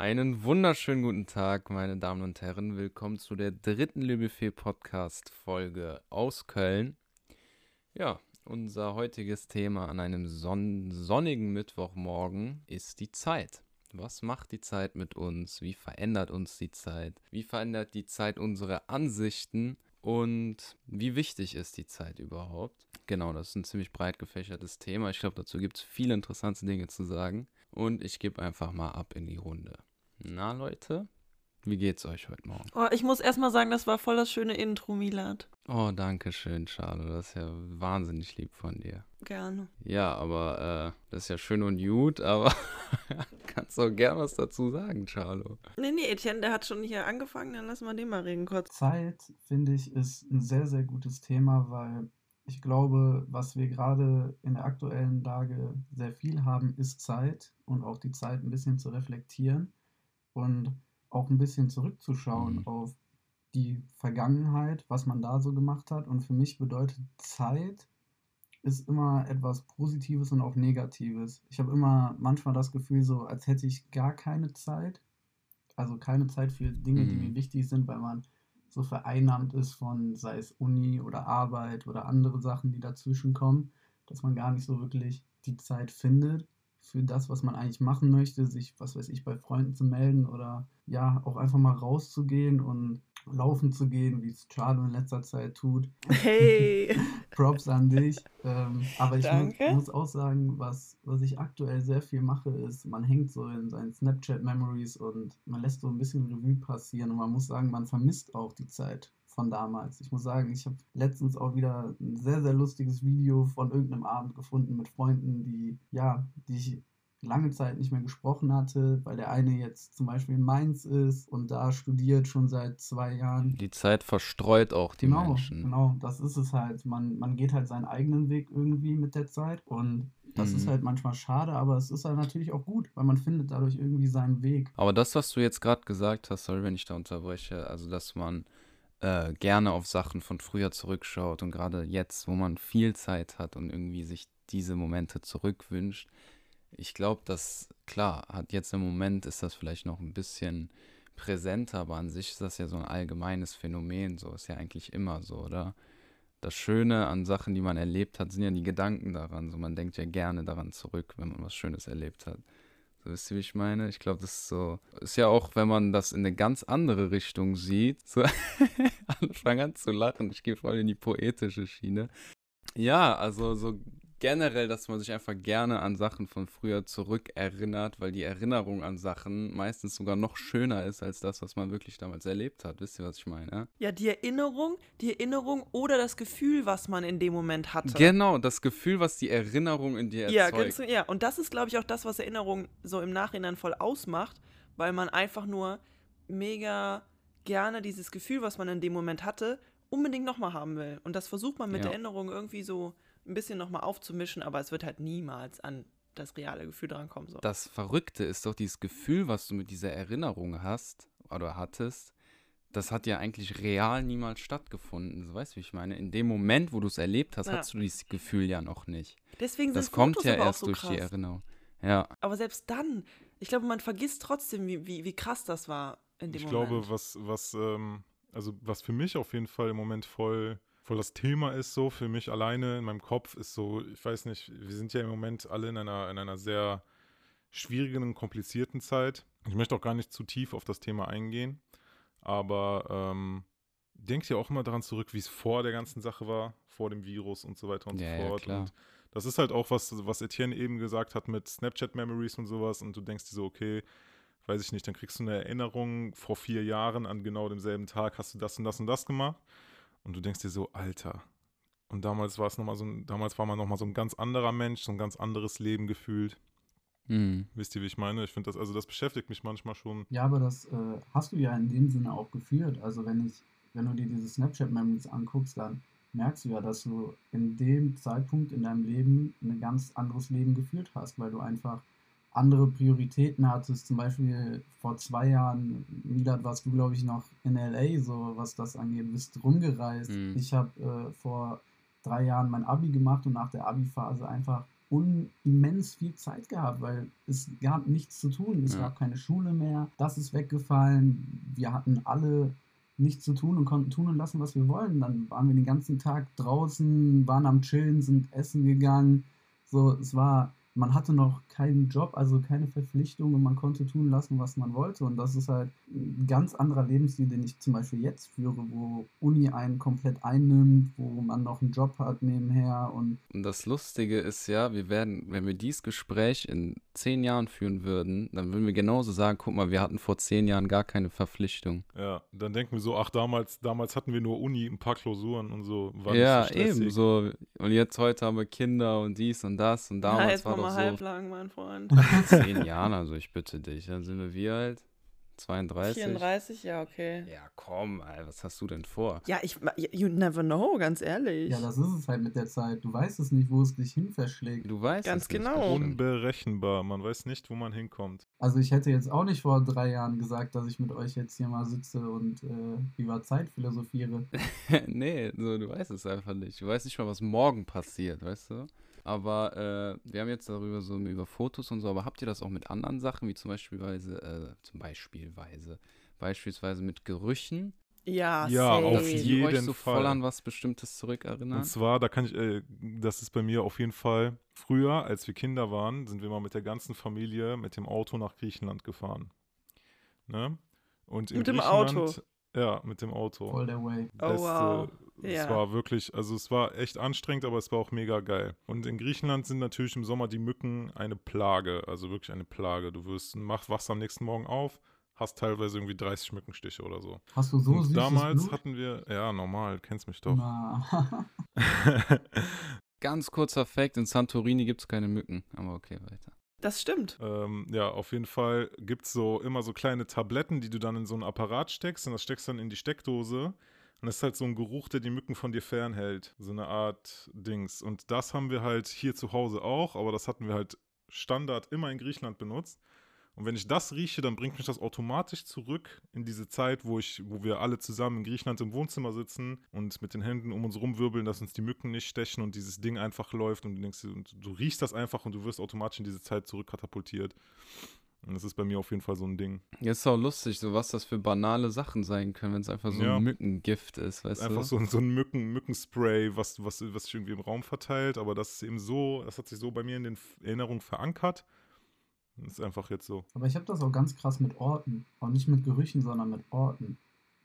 Einen wunderschönen guten Tag, meine Damen und Herren. Willkommen zu der dritten Lübefee Podcast Folge aus Köln. Ja, unser heutiges Thema an einem son sonnigen Mittwochmorgen ist die Zeit. Was macht die Zeit mit uns? Wie verändert uns die Zeit? Wie verändert die Zeit unsere Ansichten? Und wie wichtig ist die Zeit überhaupt? Genau, das ist ein ziemlich breit gefächertes Thema. Ich glaube, dazu gibt es viele interessante Dinge zu sagen. Und ich gebe einfach mal ab in die Runde. Na, Leute, wie geht's euch heute Morgen? Oh, ich muss erstmal sagen, das war voll das schöne Intro, Milad. Oh, danke schön, Charlo. Das ist ja wahnsinnig lieb von dir. Gerne. Ja, aber äh, das ist ja schön und gut, aber kannst du auch gern was dazu sagen, Charlo. Nee, nee, Etienne, der hat schon hier angefangen, dann lassen wir den mal reden kurz. Zeit, finde ich, ist ein sehr, sehr gutes Thema, weil ich glaube, was wir gerade in der aktuellen Lage sehr viel haben, ist Zeit und auch die Zeit ein bisschen zu reflektieren und auch ein bisschen zurückzuschauen Mhm. auf die Vergangenheit, was man da so gemacht hat. Und für mich bedeutet Zeit ist immer etwas Positives und auch Negatives. Ich habe immer manchmal das Gefühl, so als hätte ich gar keine Zeit. Also keine Zeit für Dinge, die Mhm. mir wichtig sind, weil man so vereinnahmt ist von, sei es Uni oder Arbeit oder andere Sachen, die dazwischen kommen, dass man gar nicht so wirklich die Zeit findet für das, was man eigentlich machen möchte, sich, was weiß ich, bei Freunden zu melden oder ja, auch einfach mal rauszugehen und laufen zu gehen, wie es Charlo in letzter Zeit tut. Hey! Props an dich. Ähm, aber ich mu muss auch sagen, was, was ich aktuell sehr viel mache, ist, man hängt so in seinen Snapchat-Memories und man lässt so ein bisschen Revue passieren und man muss sagen, man vermisst auch die Zeit von damals. Ich muss sagen, ich habe letztens auch wieder ein sehr, sehr lustiges Video von irgendeinem Abend gefunden mit Freunden, die, ja, die ich lange Zeit nicht mehr gesprochen hatte, weil der eine jetzt zum Beispiel in Mainz ist und da studiert schon seit zwei Jahren. Die Zeit verstreut auch die Genau, Menschen. genau, das ist es halt. Man, man geht halt seinen eigenen Weg irgendwie mit der Zeit und das ist Mhm. halt manchmal schade, aber es ist halt natürlich auch gut, weil man findet dadurch irgendwie seinen Weg. Aber das, was du jetzt gerade gesagt hast, sorry, wenn ich da unterbreche, also dass man äh, gerne auf Sachen von früher zurückschaut und gerade jetzt, wo man viel Zeit hat und irgendwie sich diese Momente zurückwünscht, ich glaube, dass, klar, hat jetzt im Moment ist das vielleicht noch ein bisschen präsenter, aber an sich ist das ja so ein allgemeines Phänomen, so ist ja eigentlich immer so, oder? Das Schöne an Sachen, die man erlebt hat, sind ja die Gedanken daran. So, man denkt ja gerne daran zurück, wenn man was Schönes erlebt hat. Wisst ihr, wie ich meine? Ich glaube, das ist so. Ist ja auch, wenn man das in eine ganz andere Richtung sieht. So, alle fangen an zu lachen. Ich gehe voll in die poetische Schiene. Ja, also so generell, dass man sich einfach gerne an Sachen von früher zurückerinnert, weil die Erinnerung an Sachen meistens sogar noch schöner ist als das, was man wirklich damals erlebt hat. Wisst ihr, was ich meine? Ja, die Erinnerung, die Erinnerung oder das Gefühl, was man in dem Moment hatte. Genau, das Gefühl, was die Erinnerung in dir ja, erzeugt. ganz, ja, und das ist, glaube ich, auch das, was Erinnerung so im Nachhinein voll ausmacht, weil man einfach nur mega gerne dieses Gefühl, was man in dem Moment hatte, unbedingt nochmal haben will. Und das versucht man mit Ja. der Erinnerung irgendwie so ein bisschen nochmal aufzumischen, aber es wird halt niemals an das reale Gefühl drankommen. So. Das Verrückte ist doch dieses Gefühl, was du mit dieser Erinnerung hast oder hattest, das hat ja eigentlich real niemals stattgefunden. So weißt du, wie ich meine? In dem Moment, wo du es erlebt hast, Ja. hast du dieses Gefühl ja noch nicht. Deswegen Das sind kommt Fotos ja erst so durch krass. die Erinnerung. Ja, Aber selbst dann, ich glaube, man vergisst trotzdem, wie, wie, wie krass das war in dem Ich Moment. glaube, was, was, ähm, also was für mich auf jeden Fall im Moment voll, voll das Thema ist, so für mich alleine in meinem Kopf, ist so, ich weiß nicht, wir sind ja im Moment alle in einer, in einer sehr schwierigen und komplizierten Zeit. Ich möchte auch gar nicht zu tief auf das Thema eingehen, aber ähm, denkt ja auch immer daran zurück, wie es vor der ganzen Sache war, vor dem Virus und so weiter und Ja, ja, so fort. klar. Und das ist halt auch was, was Etienne eben gesagt hat mit Snapchat-Memories und sowas und du denkst dir so, okay, weiß ich nicht, dann kriegst du eine Erinnerung vor vier Jahren an genau demselben Tag, hast du das und das und das gemacht und du denkst dir so, Alter. Und damals war es nochmal so ein, damals war man nochmal so ein ganz anderer Mensch, so ein ganz anderes Leben gefühlt. hm. Wisst ihr, wie ich meine? Ich finde das, also das beschäftigt mich manchmal schon. Ja, aber das äh, hast du ja in dem Sinne auch geführt. Also wenn ich, wenn du dir diese Snapchat-Memories anguckst, dann merkst du ja, dass du in dem Zeitpunkt in deinem Leben ein ganz anderes Leben geführt hast, weil du einfach andere Prioritäten hattest. Zum Beispiel vor zwei Jahren, Milad, warst du, glaube ich, noch in LA, so was das angeht, bist rumgereist. Mhm. Ich habe äh, vor drei Jahren mein Abi gemacht und nach der Abi-Phase einfach un immens viel Zeit gehabt, weil es gab nichts zu tun. Es Ja. gab keine Schule mehr. Das ist weggefallen. Wir hatten alle nichts zu tun und konnten tun und lassen, was wir wollen. Dann waren wir den ganzen Tag draußen, waren am Chillen, sind essen gegangen. So, es war, man hatte noch keinen Job, also keine Verpflichtung und man konnte tun lassen, was man wollte. Und das ist halt ein ganz anderer Lebensstil, den ich zum Beispiel jetzt führe, wo Uni einen komplett einnimmt, wo man noch einen Job hat nebenher und Und das Lustige ist ja, wir werden, wenn wir dieses Gespräch in zehn Jahren führen würden, dann würden wir genauso sagen, guck mal, wir hatten vor zehn Jahren gar keine Verpflichtung. Ja, dann denken wir so, ach, damals, damals hatten wir nur Uni, ein paar Klausuren und so. Ja, so eben so. Und jetzt heute haben wir Kinder und dies und das und Ja, damals jetzt war mal so halblang, mein Freund. zehn Jahren, also ich bitte dich. Dann sind wir wie alt? 32? 34, ja, okay. Ja, komm, ey, was hast du denn vor? Ja, ich, you never know, ganz ehrlich. ja, das ist es halt mit der Zeit. Du weißt es nicht, wo es dich hin verschlägt. Du weißt Ganz es nicht, genau. stimmt. Unberechenbar. Man weiß nicht, wo man hinkommt. Also ich hätte jetzt auch nicht vor drei Jahren gesagt, dass ich mit euch jetzt hier mal sitze und äh, über Zeit philosophiere. nee, so, du weißt es einfach nicht. Du weißt nicht mal, was morgen passiert, weißt du? Aber äh, wir haben jetzt darüber so über Fotos und so, aber habt ihr das auch mit anderen Sachen, wie zum Beispielweise, äh, zum Beispielweise, beispielsweise mit Gerüchen, Ja, Ja, safe. auf jeden euch so voll Fall. an was Bestimmtes zurückerinnern? Und zwar, da kann ich, äh, das ist bei mir auf jeden Fall, früher, als wir Kinder waren, sind wir mal mit der ganzen Familie mit dem Auto nach Griechenland gefahren. Ne? Und in Mit dem Auto? Ja, mit dem Auto. All the way. Oh, Beste, wow. Es Ja. war wirklich, also es war echt anstrengend, aber es war auch mega geil. Und in Griechenland sind natürlich im Sommer die Mücken eine Plage, also wirklich eine Plage. Du wirst, mach, wachst am nächsten Morgen auf, hast teilweise irgendwie 30 Mückenstiche oder so. Hast du so Und damals Blut? hatten wir, ja, normal, kennst mich doch. Ganz kurzer Fact, in Santorini gibt es keine Mücken. Aber okay, weiter. Das stimmt. Ähm, ja, auf jeden Fall gibt es so immer so kleine Tabletten, die du dann in so einen Apparat steckst und das steckst dann in die Steckdose. Und das ist halt so ein Geruch, der die Mücken von dir fernhält. So eine Art Dings. Und das haben wir halt hier zu Hause auch, aber das hatten wir halt Standard immer in Griechenland benutzt. Und wenn ich das rieche, dann bringt mich das automatisch zurück in diese Zeit, wo ich, wo wir alle zusammen in Griechenland im Wohnzimmer sitzen und mit den Händen um uns rumwirbeln, dass uns die Mücken nicht stechen und dieses Ding einfach läuft und du denkst, und du riechst das einfach und du wirst automatisch in diese Zeit zurückkatapultiert. Und das ist bei mir auf jeden Fall so ein Ding. Jetzt ist auch lustig, so was das für banale Sachen sein können, wenn es einfach so Ja. ein Mückengift ist, weißt Einfach du? so, ein- so ein Mücken, Mückenspray, was, was, was sich irgendwie im Raum verteilt, aber das ist eben so, das hat sich so bei mir in den Erinnerungen verankert. Das ist einfach jetzt so. aber ich habe das auch ganz krass mit Orten. Auch nicht mit Gerüchen, sondern mit Orten.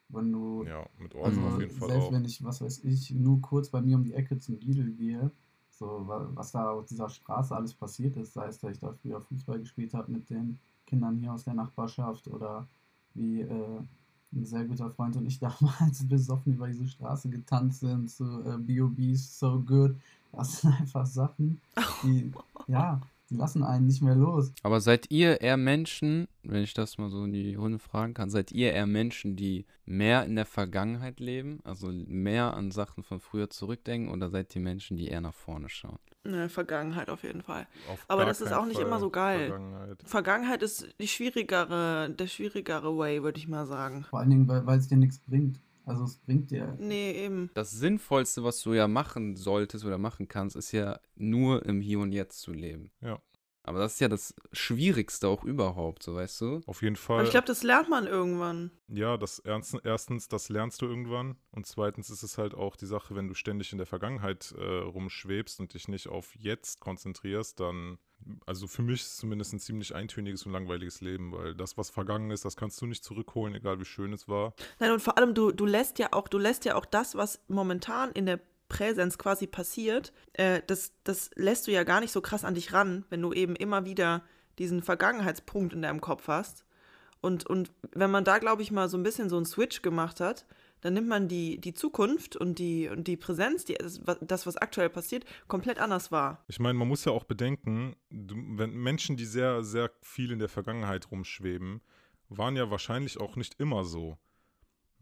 Wenn du, Ja, mit also Orten auf jeden Fall selbst auch. wenn ich, was weiß ich, nur kurz bei mir um die Ecke zum Lidl gehe, so wa- was da auf dieser Straße alles passiert ist, sei es, dass ich da früher Fußball gespielt habe mit den Kindern hier aus der Nachbarschaft oder wie äh, ein sehr guter Freund und ich damals besoffen über diese Straße getanzt sind zu äh, B.O.B.'s So Good. Das sind einfach Sachen, die, ja, die lassen einen nicht mehr los. Aber seid ihr eher Menschen, wenn ich das mal so in die Runde fragen kann, seid ihr eher Menschen, die mehr in der Vergangenheit leben, also mehr an Sachen von früher zurückdenken, oder seid ihr Menschen, die eher nach vorne schauen? Ne, Vergangenheit auf jeden Fall. Auf Aber das ist auch nicht Fall immer so geil. Vergangenheit. Vergangenheit ist die schwierigere, der schwierigere Way, würde ich mal sagen. Vor allen Dingen, weil es dir nichts bringt. Also es bringt dir Nee, eben. Das Sinnvollste, was du ja machen solltest oder machen kannst, ist ja nur im Hier und Jetzt zu leben. Ja. Aber das ist ja das Schwierigste auch überhaupt, so weißt du? Auf jeden Fall. Aber ich glaube, das lernt man irgendwann. Ja, das ernst, erstens, das lernst du irgendwann. Und zweitens ist es halt auch die Sache, wenn du ständig in der Vergangenheit äh, rumschwebst und dich nicht auf jetzt konzentrierst, dann, also für mich ist es zumindest ein ziemlich eintöniges und langweiliges Leben, weil das, was vergangen ist, das kannst du nicht zurückholen, egal wie schön es war. Nein, und vor allem, du, du lässt ja auch, du lässt ja auch das, was momentan in der Präsenz quasi passiert, äh, das, das lässt du ja gar nicht so krass an dich ran, wenn du eben immer wieder diesen Vergangenheitspunkt in deinem Kopf hast. Und, und wenn man da, glaube ich, mal so ein bisschen so einen Switch gemacht hat, dann nimmt man die, die Zukunft und die, und die Präsenz, die, das, was- aktuell passiert, komplett anders wahr. Ich meine, man muss ja auch bedenken, wenn Menschen, die sehr, sehr viel in der Vergangenheit rumschweben, waren ja wahrscheinlich auch nicht immer so.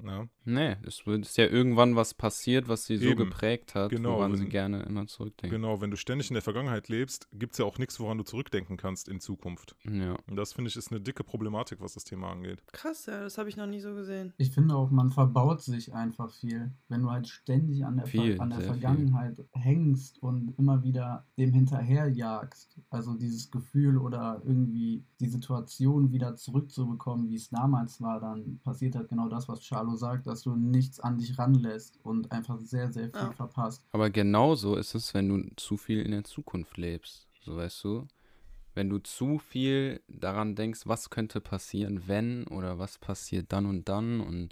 Ne? Nee, es wird- ist ja irgendwann was passiert, was sie so Eben. geprägt hat, Genau, woran sie wenn- gerne immer zurückdenken. Genau, wenn du ständig in der Vergangenheit lebst, gibt es ja auch nichts, woran du zurückdenken kannst in Zukunft. Ja. Und das finde ich ist eine dicke Problematik, was das Thema angeht. Krass, ja, das habe ich noch nie so gesehen. Ich finde auch, man verbaut sich einfach viel, wenn du halt ständig an der, Viel, Ver an der sehr viel. Vergangenheit hängst und immer wieder dem hinterherjagst. Also dieses Gefühl oder irgendwie die Situation wieder zurückzubekommen, wie es damals war, dann passiert halt genau das, was Charlo sagt, dass du nichts an dich ranlässt und einfach sehr, sehr viel Ja. verpasst. Aber genauso ist es, wenn du zu viel in der Zukunft lebst. So weißt du? Wenn du zu viel daran denkst, was könnte passieren, wenn oder was passiert dann und dann und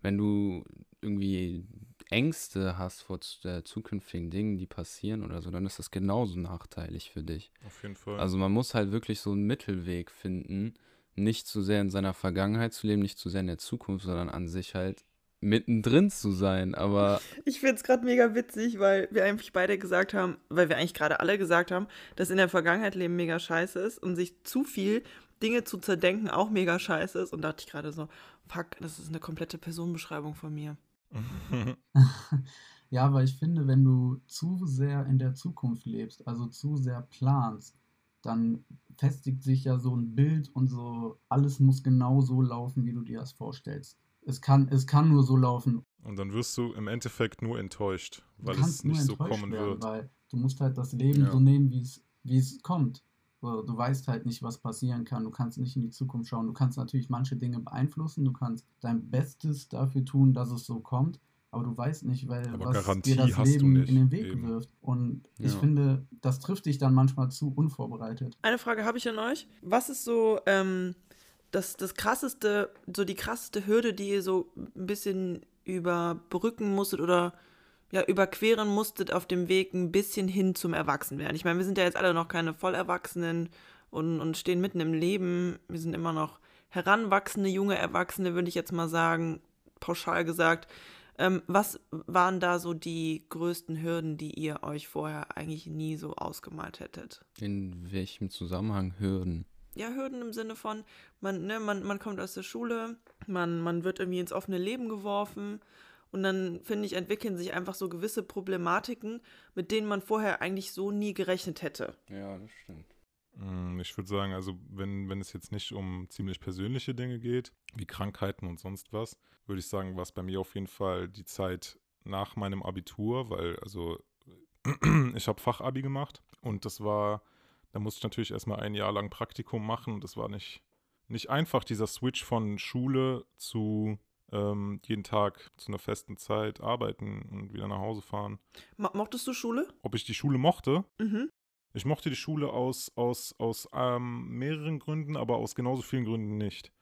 wenn du irgendwie Ängste hast vor äh, zukünftigen Dingen, die passieren oder so, dann ist das genauso nachteilig für dich. Auf jeden Fall. Also man muss halt wirklich so einen Mittelweg finden, nicht zu sehr in seiner Vergangenheit zu leben, nicht zu sehr in der Zukunft, sondern an sich halt mittendrin zu sein. Aber Ich finde es gerade mega witzig, weil wir eigentlich beide gesagt haben, weil wir eigentlich gerade alle gesagt haben, dass in der Vergangenheit Leben mega scheiße ist und sich zu viel Dinge zu zerdenken auch mega scheiße ist. Und dachte ich gerade so, fuck, das ist eine komplette Personenbeschreibung von mir. Ja, aber ich finde, wenn du zu sehr in der Zukunft lebst, also zu sehr planst, dann festigt sich ja so ein Bild und so, alles muss genau so laufen, wie du dir das vorstellst. Es kann, es kann nur so laufen. Und dann wirst du im Endeffekt nur enttäuscht, weil es nicht nur so enttäuscht kommen werden, wird. Weil du musst halt das Leben Ja. so nehmen, wie es, wie es kommt. Du weißt halt nicht, was passieren kann. Du kannst nicht in die Zukunft schauen. Du kannst natürlich manche Dinge beeinflussen. Du kannst dein Bestes dafür tun, dass es so kommt. Aber du weißt nicht, weil Aber was Garantie dir das Leben nicht, in den Weg eben. wirft. Und ich Ja. finde, das trifft dich dann manchmal zu unvorbereitet. Eine Frage habe ich an euch. Was ist so ähm, das, das krasseste, so die krasseste Hürde, die ihr so ein bisschen überbrücken musstet oder ja, überqueren musstet auf dem Weg ein bisschen hin zum Erwachsenwerden? Ich meine, wir sind ja jetzt alle noch keine Vollerwachsenen und, und stehen mitten im Leben. Wir sind immer noch heranwachsende, junge Erwachsene, würde ich jetzt mal sagen, pauschal gesagt. Ähm, was waren da so die größten Hürden, die ihr euch vorher eigentlich nie so ausgemalt hättet? in welchem Zusammenhang Hürden? ja, Hürden im Sinne von, man, ne, man, man kommt aus der Schule, man, man wird irgendwie ins offene Leben geworfen und dann, finde ich, entwickeln sich einfach so gewisse Problematiken, mit denen man vorher eigentlich so nie gerechnet hätte. Ja, das stimmt. Mm, Ich würde sagen, also wenn, wenn es jetzt nicht um ziemlich persönliche Dinge geht, wie Krankheiten und sonst was, würde ich sagen, war es bei mir auf jeden Fall die Zeit nach meinem Abitur, weil also ich habe Fachabi gemacht und das war, da musste ich natürlich erstmal ein Jahr lang Praktikum machen und das war nicht, nicht einfach, dieser Switch von Schule zu ähm, jeden Tag zu einer festen Zeit arbeiten und wieder nach Hause fahren. Mo mochtest du Schule? Ob ich die Schule mochte? Mhm. Ich mochte die Schule aus, aus, aus ähm, mehreren Gründen, aber aus genauso vielen Gründen nicht.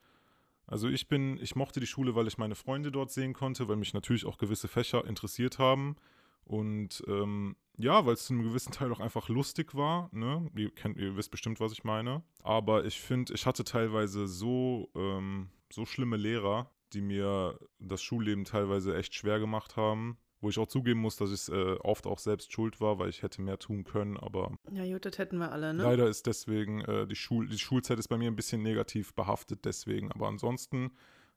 Also ich bin, ich mochte die Schule, weil ich meine Freunde dort sehen konnte, weil mich natürlich auch gewisse Fächer interessiert haben. Und ähm, ja, weil es zu einem gewissen Teil auch einfach lustig war. Ne? Ihr, kennt, ihr wisst bestimmt, was ich meine. Aber ich finde, ich hatte teilweise so, ähm, so schlimme Lehrer, die mir das Schulleben teilweise echt schwer gemacht haben. Wo ich auch zugeben muss, dass ich äh, oft auch selbst schuld war, weil ich hätte mehr tun können. Aber Ja, gut, das hätten wir alle, ne? Leider ist deswegen, äh, die, Schul die Schulzeit ist bei mir ein bisschen negativ behaftet deswegen. Aber ansonsten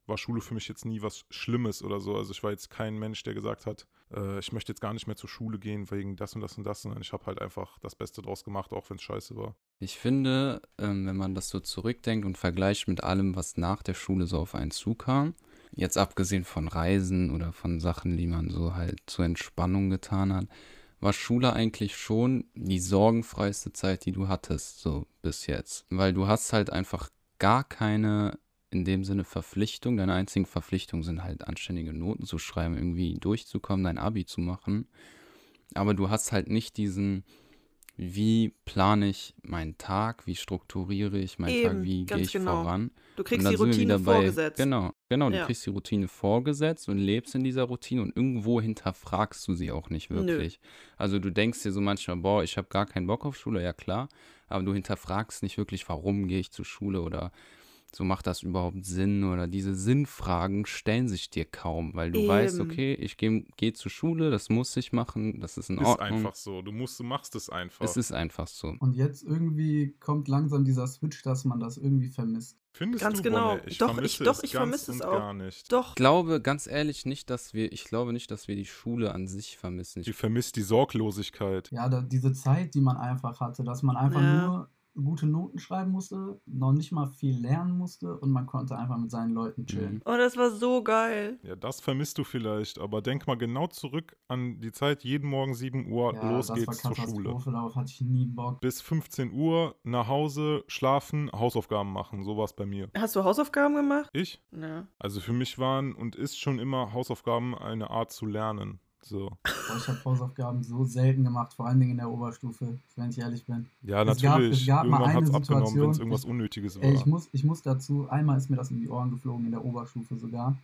war Schule für mich jetzt nie was Schlimmes oder so. Also ich war jetzt kein Mensch, der gesagt hat, äh, ich möchte jetzt gar nicht mehr zur Schule gehen wegen das und das und das, sondern ich habe halt einfach das Beste draus gemacht, auch wenn es scheiße war. Ich finde, ähm, wenn man das so zurückdenkt und vergleicht mit allem, was nach der Schule so auf einen zukam, jetzt abgesehen von Reisen oder von Sachen, die man so halt zur Entspannung getan hat, war Schule eigentlich schon die sorgenfreiste Zeit, die du hattest, so bis jetzt. Weil du hast halt einfach gar keine, in dem Sinne, Verpflichtung. Deine einzigen Verpflichtungen sind halt anständige Noten zu schreiben, irgendwie durchzukommen, dein Abi zu machen. Aber du hast halt nicht diesen, wie plane ich meinen Tag, wie strukturiere ich meinen Tag, Eben, wie gehe ich genau. voran. Du kriegst die Routine bei, vorgesetzt. Genau, genau, du Ja. kriegst die Routine vorgesetzt und lebst in dieser Routine und irgendwo hinterfragst du sie auch nicht Nö. wirklich. Also du denkst dir so manchmal, boah, ich habe gar keinen Bock auf Schule, ja klar, aber du hinterfragst nicht wirklich, warum gehe ich zur Schule oder so macht das überhaupt Sinn oder diese Sinnfragen stellen sich dir kaum, weil du weißt, Eben. okay, ich gehe geh zur Schule, das muss ich machen, das ist in Ist Ordnung. einfach so. Du musst, du machst es einfach. Es ist einfach so. Und jetzt irgendwie kommt langsam dieser Switch, dass man das irgendwie vermisst. Findest Ganz du, genau. Bonne? Ich Doch, ich- vermisse doch, es ich ganz vermisse es und auch. gar nicht. Doch. Ich glaube ganz ehrlich nicht, dass wir, ich glaube nicht, dass wir die Schule an sich vermissen. Die Ich, vermisst die Sorglosigkeit. Ja, da, diese Zeit, die man einfach hatte, dass man einfach Ja. nur gute Noten schreiben musste, noch nicht mal viel lernen musste und man konnte einfach mit seinen Leuten chillen. Mhm. Oh, das war so geil. Ja, das vermisst du vielleicht, aber denk mal genau zurück an die Zeit, jeden Morgen 7 Uhr, Ja, los geht's zur Schule. Darauf hatte ich nie Bock. Bis 15 Uhr nach Hause, schlafen, Hausaufgaben machen. So war es bei mir. Hast du Hausaufgaben gemacht? Ich? Ja. Also für mich waren und ist schon immer Hausaufgaben eine Art zu lernen. So. Boah, ich habe Hausaufgaben so selten gemacht, vor allen Dingen in der Oberstufe, wenn ich ehrlich bin. Ja, Es gab- natürlich. es gab mal Irgendwann hat es eine abgenommen, wenn es Situation, irgendwas ich- Unnötiges war. Ey, ich muss, ich muss dazu, einmal ist mir das in die Ohren geflogen, in der Oberstufe sogar.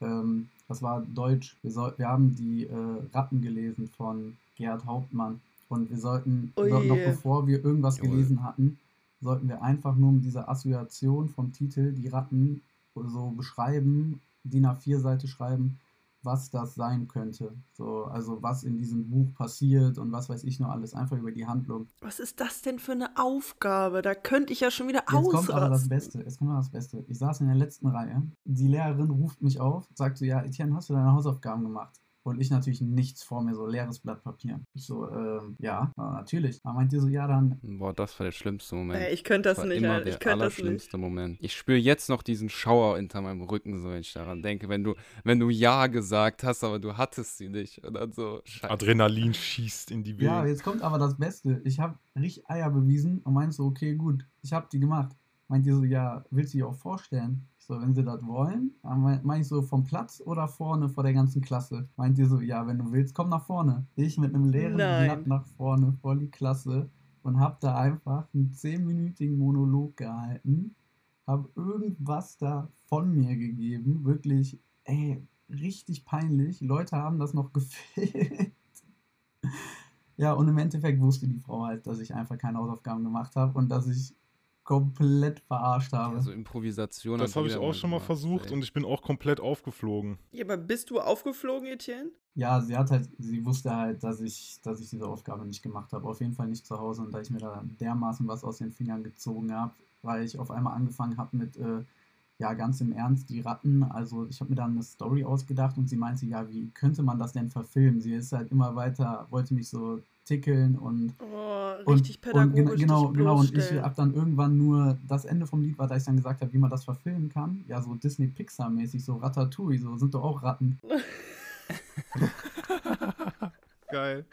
Ähm, das war Deutsch. Wir, soll, wir haben die äh, Ratten gelesen von Gerhard Hauptmann. Und wir sollten, Ui. noch, noch bevor wir irgendwas Jawohl. gelesen hatten, sollten wir einfach nur mit dieser Assoziation vom Titel die Ratten so beschreiben, DIN A4-Seite schreiben, was das sein könnte. So, also was in diesem Buch passiert und was weiß ich nur alles, einfach über die Handlung. Was ist das denn für eine Aufgabe? Da könnte ich ja schon wieder Jetzt kommt aber das ausrasten. Beste. Jetzt kommt aber das Beste. Ich saß in der letzten Reihe. Die Lehrerin ruft mich auf, sagt so, ja, Etienne, hast du deine Hausaufgaben gemacht? Und ich natürlich nichts vor mir, so leeres Blatt Papier. Ich so, ähm, ja, ja, natürlich. Da meint ihr so, ja, dann. boah, das war der schlimmste Moment. Ey, ich könnte das war nicht, immer Alter. der Ich könnte das nicht. allerschlimmste Moment. Ich spüre jetzt noch diesen Schauer hinter meinem Rücken, so wenn ich daran denke, wenn du, wenn du Ja gesagt hast, aber du hattest sie nicht. Und dann so, scheiße. Adrenalin schießt in die Ja, Venen. jetzt kommt aber das Beste. Ich habe richtig Eier bewiesen und meinte so, okay, gut, ich habe die gemacht. Meint ihr so, ja, willst du die auch vorstellen? So, wenn sie das wollen, meine ich so vom Platz oder vorne vor der ganzen Klasse. Meint ihr so, ja, wenn du willst, komm nach vorne. Ich mit einem leeren Nein. Blatt nach vorne vor die Klasse und habe da einfach einen zehnminütigen Monolog gehalten, habe irgendwas da von mir gegeben, wirklich, ey, richtig peinlich. Leute haben das noch gefilmt. Ja, und im Endeffekt wusste die Frau halt, dass ich einfach keine Hausaufgaben gemacht habe und dass ich komplett verarscht habe. Also Improvisation. Das habe ich auch schon mal gemacht, versucht ey. und ich bin auch komplett aufgeflogen. Ja, aber bist du aufgeflogen, Etienne? Ja, sie hat halt, sie wusste halt, dass ich, dass ich diese Aufgabe nicht gemacht habe. Auf jeden Fall nicht zu Hause und da ich mir da dermaßen was aus den Fingern gezogen habe, weil ich auf einmal angefangen habe mit, äh, ja, ganz im Ernst, die Ratten. Also ich habe mir dann eine Story ausgedacht und sie meinte, ja, wie könnte man das denn verfilmen? Sie ist halt immer weiter, wollte mich so tickeln und Oh, Und, richtig und pädagogisch. gena- genau, dich genau. Und ich habe dann irgendwann nur das Ende vom Lied war, da ich dann gesagt habe, wie man das verfilmen kann. Ja, so Disney-Pixar-mäßig, so Ratatouille, so sind doch auch Ratten. Geil.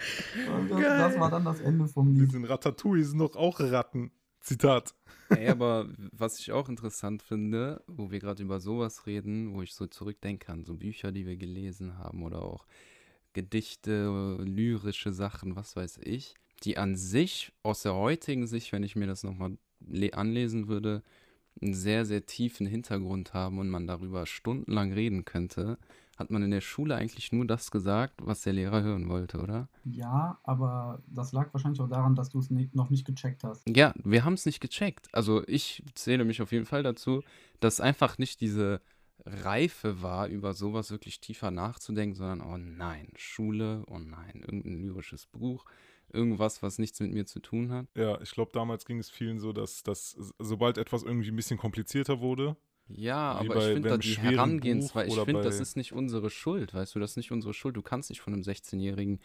Und das, Geil. das war dann das Ende vom Die Lied. sind Ratatouille, sind doch auch Ratten. Zitat. Ey, aber was ich auch interessant finde, wo wir gerade über sowas reden, wo ich so zurückdenke an so Bücher, die wir gelesen haben oder auch Gedichte, lyrische Sachen, was weiß ich, die an sich aus der heutigen Sicht, wenn ich mir das nochmal anlesen würde, einen sehr, sehr tiefen Hintergrund haben und man darüber stundenlang reden könnte, hat man in der Schule eigentlich nur das gesagt, was der Lehrer hören wollte, oder? Ja, aber das lag wahrscheinlich auch daran, dass du es noch nicht gecheckt hast. Ja, wir haben es nicht gecheckt. Also ich zähle mich auf jeden Fall dazu, dass einfach nicht diese Reife war, über sowas wirklich tiefer nachzudenken, sondern, oh nein, Schule, oh nein, irgendein lyrisches Buch, irgendwas, was nichts mit mir zu tun hat. Ja, ich glaube, damals ging es vielen so, dass, dass sobald etwas irgendwie ein bisschen komplizierter wurde, Ja, aber ich finde da die Herangehensweise, ich finde, das ist nicht unsere Schuld, weißt du, das ist nicht unsere Schuld. Du kannst nicht von einem 16-jährigen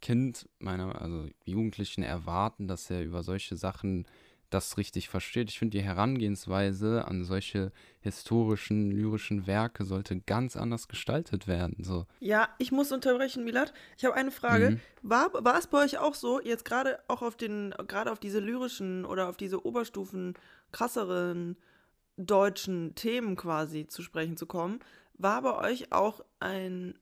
Kind, meiner, also Jugendlichen, erwarten, dass er über solche Sachen das richtig versteht. Ich finde, die Herangehensweise an solche historischen, lyrischen Werke sollte ganz anders gestaltet werden. So. Ja, ich muss unterbrechen, Milat. Ich habe eine Frage. Mhm. War, war es bei euch auch so, jetzt gerade auch auf den, gerade auf diese lyrischen oder auf diese Oberstufen krasseren deutschen Themen quasi zu sprechen zu kommen, war bei euch auch ein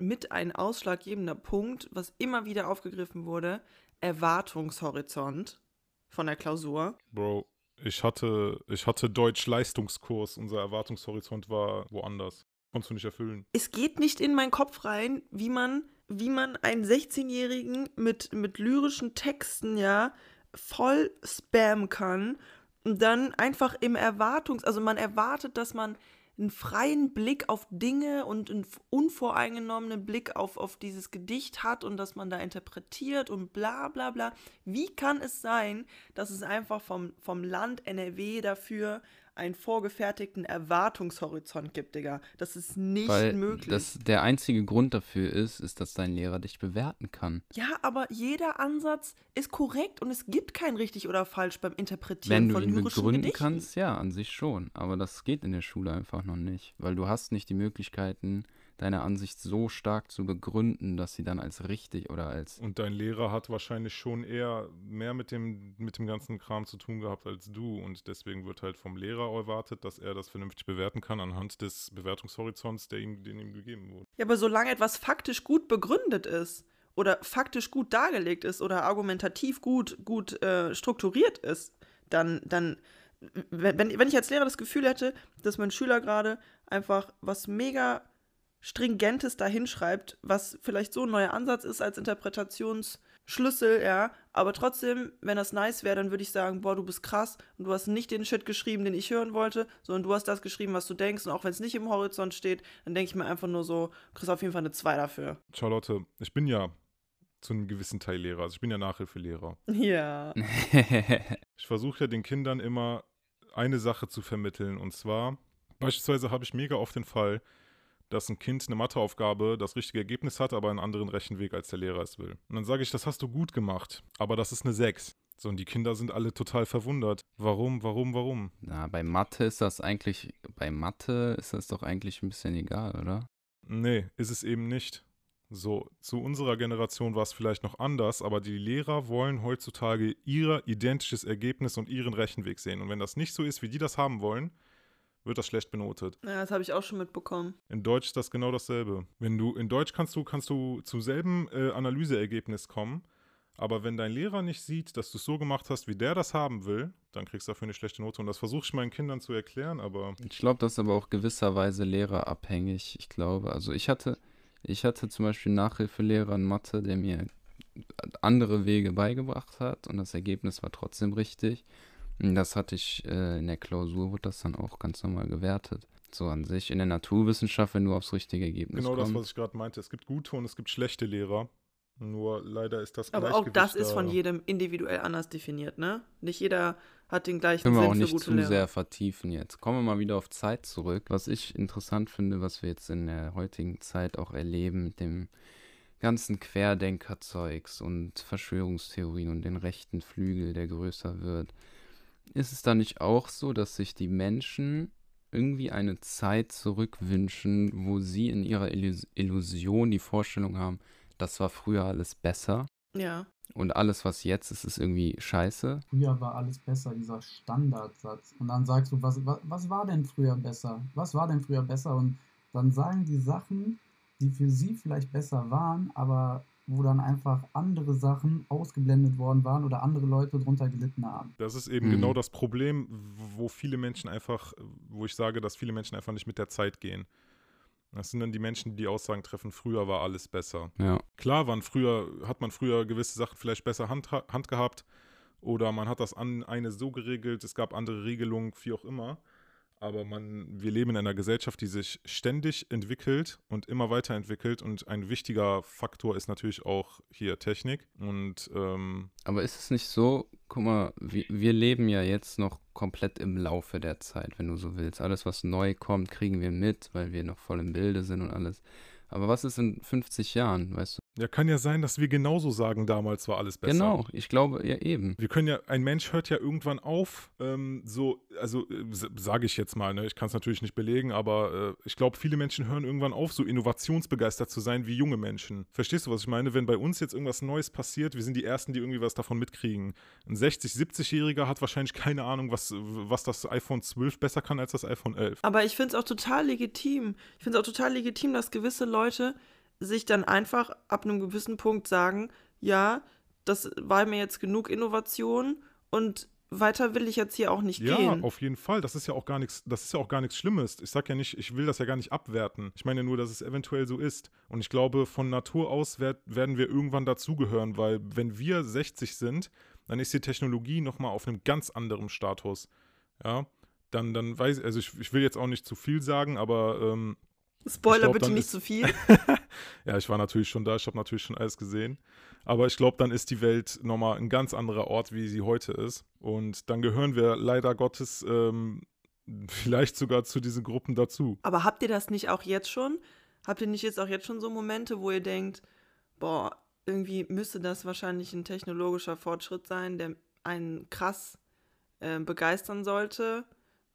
mit ein ausschlaggebender Punkt, was immer wieder aufgegriffen wurde, Erwartungshorizont von der Klausur. Bro, ich hatte, ich hatte Deutsch-Leistungskurs, unser Erwartungshorizont war woanders. Konntest du nicht erfüllen. es geht nicht in meinen Kopf rein, wie man, wie man einen 16-Jährigen mit, mit lyrischen Texten ja voll spammen kann und dann einfach im Erwartungs-, also man erwartet, dass man einen freien Blick auf Dinge und einen unvoreingenommenen Blick auf, auf dieses Gedicht hat und dass man da interpretiert und bla bla bla. Wie kann es sein, dass es einfach vom, vom Land NRW dafür einen vorgefertigten Erwartungshorizont gibt, Digga. Das ist nicht Weil möglich. das der einzige Grund dafür ist, ist, dass dein Lehrer dich bewerten kann. ja, aber jeder Ansatz ist korrekt und es gibt kein richtig oder falsch beim Interpretieren Wenn du von ihn lyrischen begründen Gedichten. kannst, ja, an sich schon. Aber das geht in der Schule einfach noch nicht. Weil du hast nicht die Möglichkeiten, deine Ansicht so stark zu begründen, dass sie dann als richtig oder als. Und dein Lehrer hat wahrscheinlich schon eher mehr mit dem, mit dem ganzen Kram zu tun gehabt als du. Und deswegen wird halt vom Lehrer erwartet, dass er das vernünftig bewerten kann anhand des Bewertungshorizonts, der ihm, den ihm gegeben wurde. Ja, aber solange etwas faktisch gut begründet ist oder faktisch gut dargelegt ist oder argumentativ gut, gut äh, strukturiert ist, dann, dann wenn, wenn wenn ich als Lehrer das Gefühl hätte, dass mein Schüler gerade einfach was mega Stringentes da hinschreibt, was vielleicht so ein neuer Ansatz ist als Interpretationsschlüssel, ja, aber trotzdem, wenn das nice wäre, dann würde ich sagen, boah, du bist krass und du hast nicht den Shit geschrieben, den ich hören wollte, sondern du hast das geschrieben, was du denkst und auch wenn es nicht im Horizont steht, dann denke ich mir einfach nur so, du kriegst auf jeden Fall eine 2 dafür. Charlotte, ich bin ja zu einem gewissen Teil Lehrer. Also ich bin ja Nachhilfelehrer. Ja. Ich versuche ja den Kindern immer eine Sache zu vermitteln. Und zwar, beispielsweise habe ich mega oft den Fall, dass ein Kind eine Matheaufgabe das richtige Ergebnis hat, aber einen anderen Rechenweg, als der Lehrer es will. Und dann sage ich, das hast du gut gemacht, aber das ist eine 6. So, und die Kinder sind alle total verwundert. Warum, warum, warum? Na, bei Mathe ist das eigentlich. Bei Mathe ist das doch eigentlich ein bisschen egal, oder? Nee, ist es eben nicht. So, zu unserer Generation war es vielleicht noch anders, aber die Lehrer wollen heutzutage ihr identisches Ergebnis und ihren Rechenweg sehen. Und wenn das nicht so ist, wie die das haben wollen, wird das schlecht benotet. Ja, das habe ich auch schon mitbekommen. In Deutsch ist das genau dasselbe. Wenn du in Deutsch kannst du kannst du zum selben äh, Analyseergebnis kommen, aber wenn dein Lehrer nicht sieht, dass du es so gemacht hast, wie der das haben will, dann kriegst du dafür eine schlechte Note. Und das versuche ich meinen Kindern zu erklären, aber Ich glaube, das ist aber auch gewisserweise lehrerabhängig. Ich glaube, also ich hatte, ich hatte zum Beispiel einen Nachhilfelehrer in Mathe, der mir andere Wege beigebracht hat und das Ergebnis war trotzdem richtig. Das hatte ich äh, in der Klausur, wurde das dann auch ganz normal gewertet. So an sich in der Naturwissenschaft, wenn du aufs richtige Ergebnis genau das, kommst. was ich gerade meinte. Es gibt gute und es gibt schlechte Lehrer. Nur leider ist das Aber auch das ist von da. jedem individuell anders definiert, ne? Nicht jeder hat den gleichen Können wir Sinn auch für nicht gute zu Lehrer. sehr vertiefen jetzt. Kommen wir mal wieder auf Zeit zurück. Was ich interessant finde, was wir jetzt in der heutigen Zeit auch erleben mit dem ganzen Querdenkerzeugs und Verschwörungstheorien und den rechten Flügel, der größer wird. Ist es da nicht auch so, dass sich die Menschen irgendwie eine Zeit zurückwünschen, wo sie in ihrer Illus Illusion die Vorstellung haben, das war früher alles besser Ja. und alles, was jetzt ist, ist irgendwie scheiße? Früher war alles besser, dieser Standardsatz. Und dann sagst du, was, was, was war denn früher besser? Was war denn früher besser? Und dann sagen die Sachen, die für sie vielleicht besser waren, aber wo dann einfach andere Sachen ausgeblendet worden waren oder andere Leute drunter gelitten haben. Das ist eben Mhm. genau das Problem, wo viele Menschen einfach, wo ich sage, dass viele Menschen einfach nicht mit der Zeit gehen. Das sind dann die Menschen, die die Aussagen treffen, früher war alles besser. Ja. Klar waren früher, hat man früher gewisse Sachen vielleicht besser Hand, Hand gehabt oder man hat das an eine so geregelt, es gab andere Regelungen, wie auch immer. Aber man, wir leben in einer Gesellschaft, die sich ständig entwickelt und immer weiterentwickelt. Und ein wichtiger Faktor ist natürlich auch hier Technik. Und ähm, Aber ist es nicht so, guck mal, wir, wir leben ja jetzt noch komplett im Laufe der Zeit, wenn du so willst. Alles, was neu kommt, kriegen wir mit, weil wir noch voll im Bilde sind und alles. Aber was ist in 50 Jahren, weißt du? Ja, kann ja sein, dass wir genauso sagen, damals war alles besser. Genau, ich glaube ja eben. Wir können ja, ein Mensch hört ja irgendwann auf, ähm, so, also äh, sage ich jetzt mal, ne? ich kann es natürlich nicht belegen, aber äh, ich glaube, viele Menschen hören irgendwann auf, so innovationsbegeistert zu sein wie junge Menschen. Verstehst du, was ich meine? Wenn bei uns jetzt irgendwas Neues passiert, wir sind die Ersten, die irgendwie was davon mitkriegen. Ein 60-, 70-Jähriger hat wahrscheinlich keine Ahnung, was, was das iPhone 12 besser kann als das iPhone 11. Aber ich finde es auch total legitim. Ich finde es auch total legitim, dass gewisse Leute sich dann einfach ab einem gewissen Punkt sagen, ja, das war mir jetzt genug Innovation und weiter will ich jetzt hier auch nicht Ja, gehen. auf jeden Fall. Das ist ja auch gar nichts, das ist ja auch gar nichts Schlimmes. Ich sag ja nicht, ich will das ja gar nicht abwerten. Ich meine nur, dass es eventuell so ist. Und ich glaube, von Natur aus werd, werden wir irgendwann dazugehören, weil wenn wir 60 sind, dann ist die Technologie nochmal auf einem ganz anderen Status. Ja. Dann, dann weiß ich, also ich, ich will jetzt auch nicht zu viel sagen, aber ähm, Spoiler glaub, bitte nicht ist- zu viel. ja, ich war natürlich schon da, ich habe natürlich schon alles gesehen. Aber ich glaube, dann ist die Welt nochmal ein ganz anderer Ort, wie sie heute ist. Und dann gehören wir leider Gottes ähm, vielleicht sogar zu diesen Gruppen dazu. Aber habt ihr das nicht auch jetzt schon? Habt ihr nicht jetzt auch jetzt schon so Momente, wo ihr denkt, boah, irgendwie müsste das wahrscheinlich ein technologischer Fortschritt sein, der einen krass äh, begeistern sollte?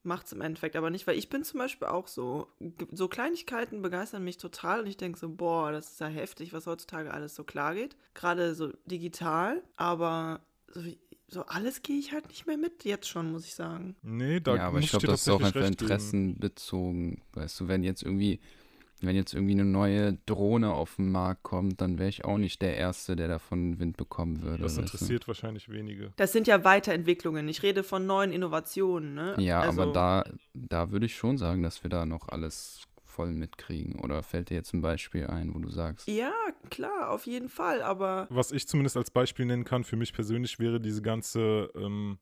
Macht es im Endeffekt aber nicht, weil ich bin zum Beispiel auch so. So Kleinigkeiten begeistern mich total und ich denke so, boah, das ist ja heftig, was heutzutage alles so klar geht. Gerade so digital, aber so, wie- so alles gehe ich halt nicht mehr mit, jetzt schon, muss ich sagen. Nee, da ja, aber ich glaube, das ist auch einfach interessenbezogen. Weißt du, wenn jetzt irgendwie, wenn jetzt irgendwie eine neue Drohne auf den Markt kommt, dann wäre ich auch nicht der Erste, der davon Wind bekommen würde. Das weißt du? interessiert wahrscheinlich wenige. Das sind ja Weiterentwicklungen. Ich rede von neuen Innovationen, ne? Ja, also, aber da, da würde ich schon sagen, dass wir da noch alles voll mitkriegen. Oder fällt dir jetzt ein Beispiel ein, wo du sagst, Ja, klar, auf jeden Fall, aber Was ich zumindest als Beispiel nennen kann, für mich persönlich wäre diese ganze ähm,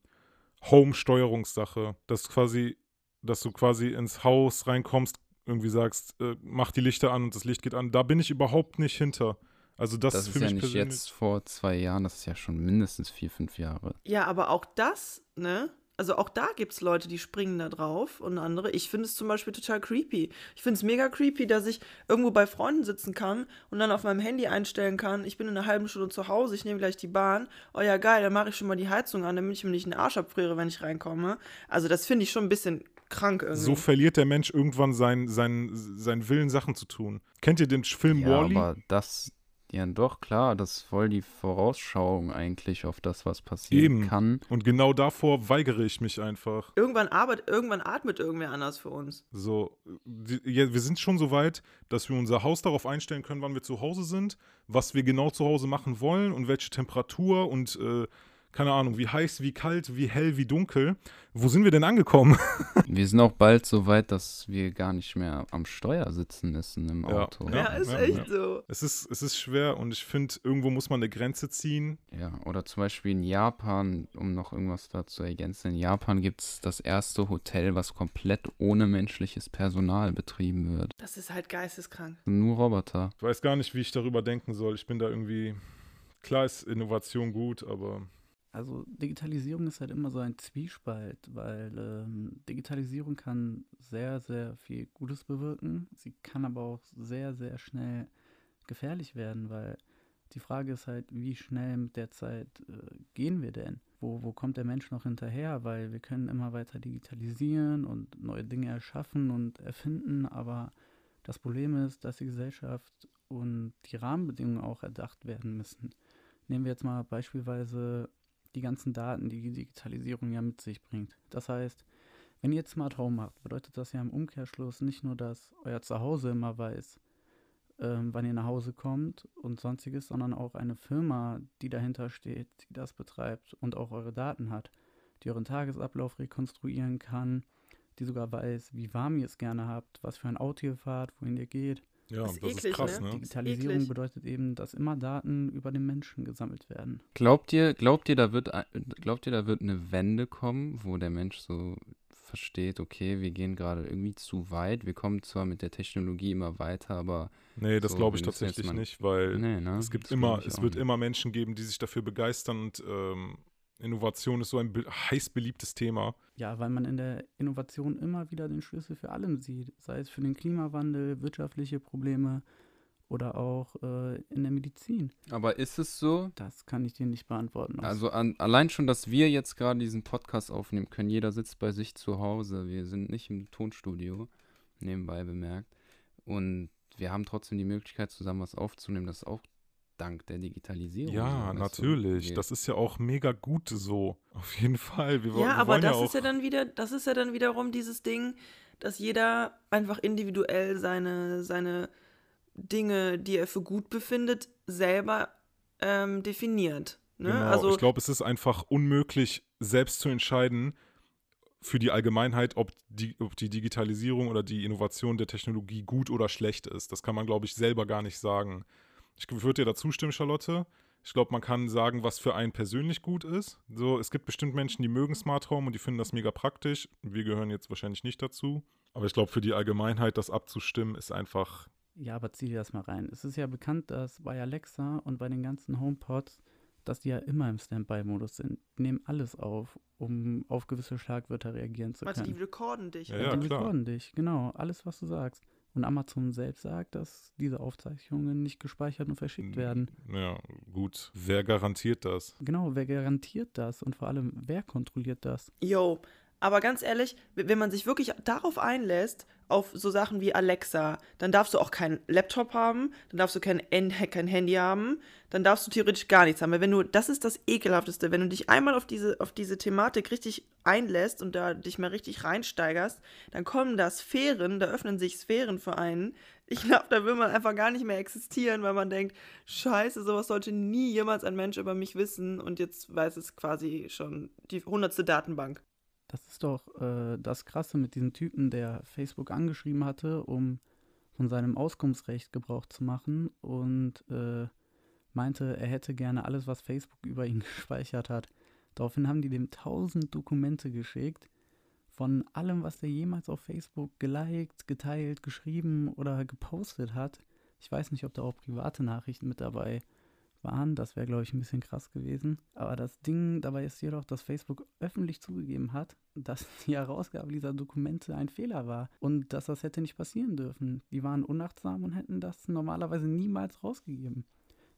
Home-Steuerungssache. Dass quasi, dass du quasi ins Haus reinkommst, irgendwie sagst, äh, mach die Lichter an und das Licht geht an. Da bin ich überhaupt nicht hinter. Also das, das ist ist für ja mich nicht persönlich. jetzt vor zwei Jahren, das ist ja schon mindestens vier, fünf Jahre. ja, aber auch das, ne? Also auch da gibt es Leute, die springen da drauf und andere. Ich finde es zum Beispiel total creepy. Ich finde es mega creepy, dass ich irgendwo bei Freunden sitzen kann und dann auf meinem Handy einstellen kann, ich bin in einer halben Stunde zu Hause, ich nehme gleich die Bahn. Oh ja, geil, dann mache ich schon mal die Heizung an, damit ich mir nicht den Arsch abfriere, wenn ich reinkomme. Also das finde ich schon ein bisschen krank irgendwie. So verliert der Mensch irgendwann seinen sein, sein Willen, Sachen zu tun. Kennt ihr den Film Ja, Wall-E? aber das, ja doch, klar, das ist voll die Vorausschauung eigentlich auf das, was passieren Eben. kann. Und genau davor weigere ich mich einfach. irgendwann, arbeitet, irgendwann atmet irgendwer anders für uns. So, die, ja, wir sind schon so weit, dass wir unser Haus darauf einstellen können, wann wir zu Hause sind, was wir genau zu Hause machen wollen und welche Temperatur und äh, keine Ahnung, wie heiß, wie kalt, wie hell, wie dunkel. Wo sind wir denn angekommen? Wir sind auch bald so weit, dass wir gar nicht mehr am Steuer sitzen müssen im Ja. Auto. Ja, Ja, ist ja, echt ja. so. Es ist, es ist schwer und ich finde, irgendwo muss man eine Grenze ziehen. Ja, oder zum Beispiel in Japan, um noch irgendwas da zu ergänzen, in Japan gibt es das erste Hotel, was komplett ohne menschliches Personal betrieben wird. Das ist halt geisteskrank. Nur Roboter. Ich weiß gar nicht, wie ich darüber denken soll. Ich bin da irgendwie. Klar ist Innovation gut, aber Also Digitalisierung ist halt immer so ein Zwiespalt, weil ähm, Digitalisierung kann sehr, sehr viel Gutes bewirken. Sie kann aber auch sehr, sehr schnell gefährlich werden, weil die Frage ist halt, wie schnell mit der Zeit äh, gehen wir denn? Wo, wo kommt der Mensch noch hinterher? Weil wir können immer weiter digitalisieren und neue Dinge erschaffen und erfinden, aber das Problem ist, dass die Gesellschaft und die Rahmenbedingungen auch erdacht werden müssen. Nehmen wir jetzt mal beispielsweise die ganzen Daten, die die Digitalisierung ja mit sich bringt. Das heißt, wenn ihr Smart Home habt, bedeutet das ja im Umkehrschluss nicht nur, dass euer Zuhause immer weiß, ähm, wann ihr nach Hause kommt und sonstiges, sondern auch eine Firma, die dahinter steht, die das betreibt und auch eure Daten hat, die euren Tagesablauf rekonstruieren kann, die sogar weiß, wie warm ihr es gerne habt, was für ein Auto ihr fahrt, wohin ihr geht. Ja, Das das, ist ist eklig, krass, ne? ne? Digitalisierung eklig. bedeutet eben, dass immer Daten über den Menschen gesammelt werden. Glaubt ihr, glaubt ihr, da wird, glaubt ihr, da wird eine Wende kommen, wo der Mensch so versteht, okay, wir gehen gerade irgendwie zu weit. Wir kommen zwar mit der Technologie immer weiter, aber Nee, das So, glaube ich tatsächlich mal- nicht, weil nee, ne? es gibt Das immer, es wird nicht. immer Menschen geben, die sich dafür begeistern und ähm, Innovation ist so ein be heiß beliebtes Thema. Ja, weil man in der Innovation immer wieder den Schlüssel für allem sieht, sei es für den Klimawandel, wirtschaftliche Probleme oder auch äh, in der Medizin. Aber ist es so? Das kann ich dir nicht beantworten. Also an, allein schon, dass wir jetzt gerade diesen Podcast aufnehmen können, jeder sitzt bei sich zu Hause. Wir sind nicht im Tonstudio, nebenbei bemerkt. Und wir haben trotzdem die Möglichkeit, zusammen was aufzunehmen. Das ist auch dank der Digitalisierung. Ja, natürlich. Das ist ja auch mega gut so. Auf jeden Fall. Wir, Ja, wir aber das ja ist ja dann wieder, das ist ja dann wiederum dieses Ding, dass jeder einfach individuell seine, seine Dinge, die er für gut befindet, selber ähm, definiert. Ne? Genau, also ich glaube, es ist einfach unmöglich, selbst zu entscheiden für die Allgemeinheit, ob die, ob die Digitalisierung oder die Innovation der Technologie gut oder schlecht ist. Das kann man, glaube ich, selber gar nicht sagen. Ich würde dir dazu stimmen, Charlotte. Ich glaube, man kann sagen, was für einen persönlich gut ist. So, es gibt bestimmt Menschen, die mögen Smart Home und die finden das mega praktisch. Wir gehören jetzt wahrscheinlich nicht dazu. Aber ich glaube, für die Allgemeinheit das abzustimmen, ist einfach ja, aber zieh dir das mal rein. Es ist ja bekannt, dass bei Alexa und bei den ganzen HomePods dass die ja immer im Standby-Modus sind. Die nehmen alles auf, um auf gewisse Schlagwörter reagieren zu Warte, können. die recorden dich. Ja, ja, die klar. recorden dich, genau, alles, was du sagst. Und Amazon selbst sagt, dass diese Aufzeichnungen nicht gespeichert und verschickt werden. Ja, gut. Wer garantiert das? Genau, wer garantiert das? Und vor allem, wer kontrolliert das? Yo, aber ganz ehrlich, wenn man sich wirklich darauf einlässt, auf so Sachen wie Alexa, dann darfst du auch keinen Laptop haben, dann darfst du kein, kein Handy haben, dann darfst du theoretisch gar nichts haben. Weil wenn du, das ist das Ekelhafteste, wenn du dich einmal auf diese, auf diese Thematik richtig einlässt und da dich mal richtig reinsteigerst, dann kommen da Sphären, da öffnen sich Sphären für einen. Ich glaube, da will man einfach gar nicht mehr existieren, weil man denkt, scheiße, sowas sollte nie jemals ein Mensch über mich wissen und jetzt weiß es quasi schon die hundertste Datenbank. Das ist doch äh, das Krasse mit diesem Typen, der Facebook angeschrieben hatte, um von seinem Auskunftsrecht Gebrauch zu machen und äh, meinte, er hätte gerne alles, was Facebook über ihn gespeichert hat. Daraufhin haben die dem tausend Dokumente geschickt von allem, was er jemals auf Facebook geliked, geteilt, geschrieben oder gepostet hat. Ich weiß nicht, ob da auch private Nachrichten mit dabei waren. Das wäre, glaube ich, ein bisschen krass gewesen. Aber das Ding dabei ist jedoch, dass Facebook öffentlich zugegeben hat, dass die Herausgabe dieser Dokumente ein Fehler war und dass das hätte nicht passieren dürfen. Die waren unachtsam und hätten das normalerweise niemals rausgegeben.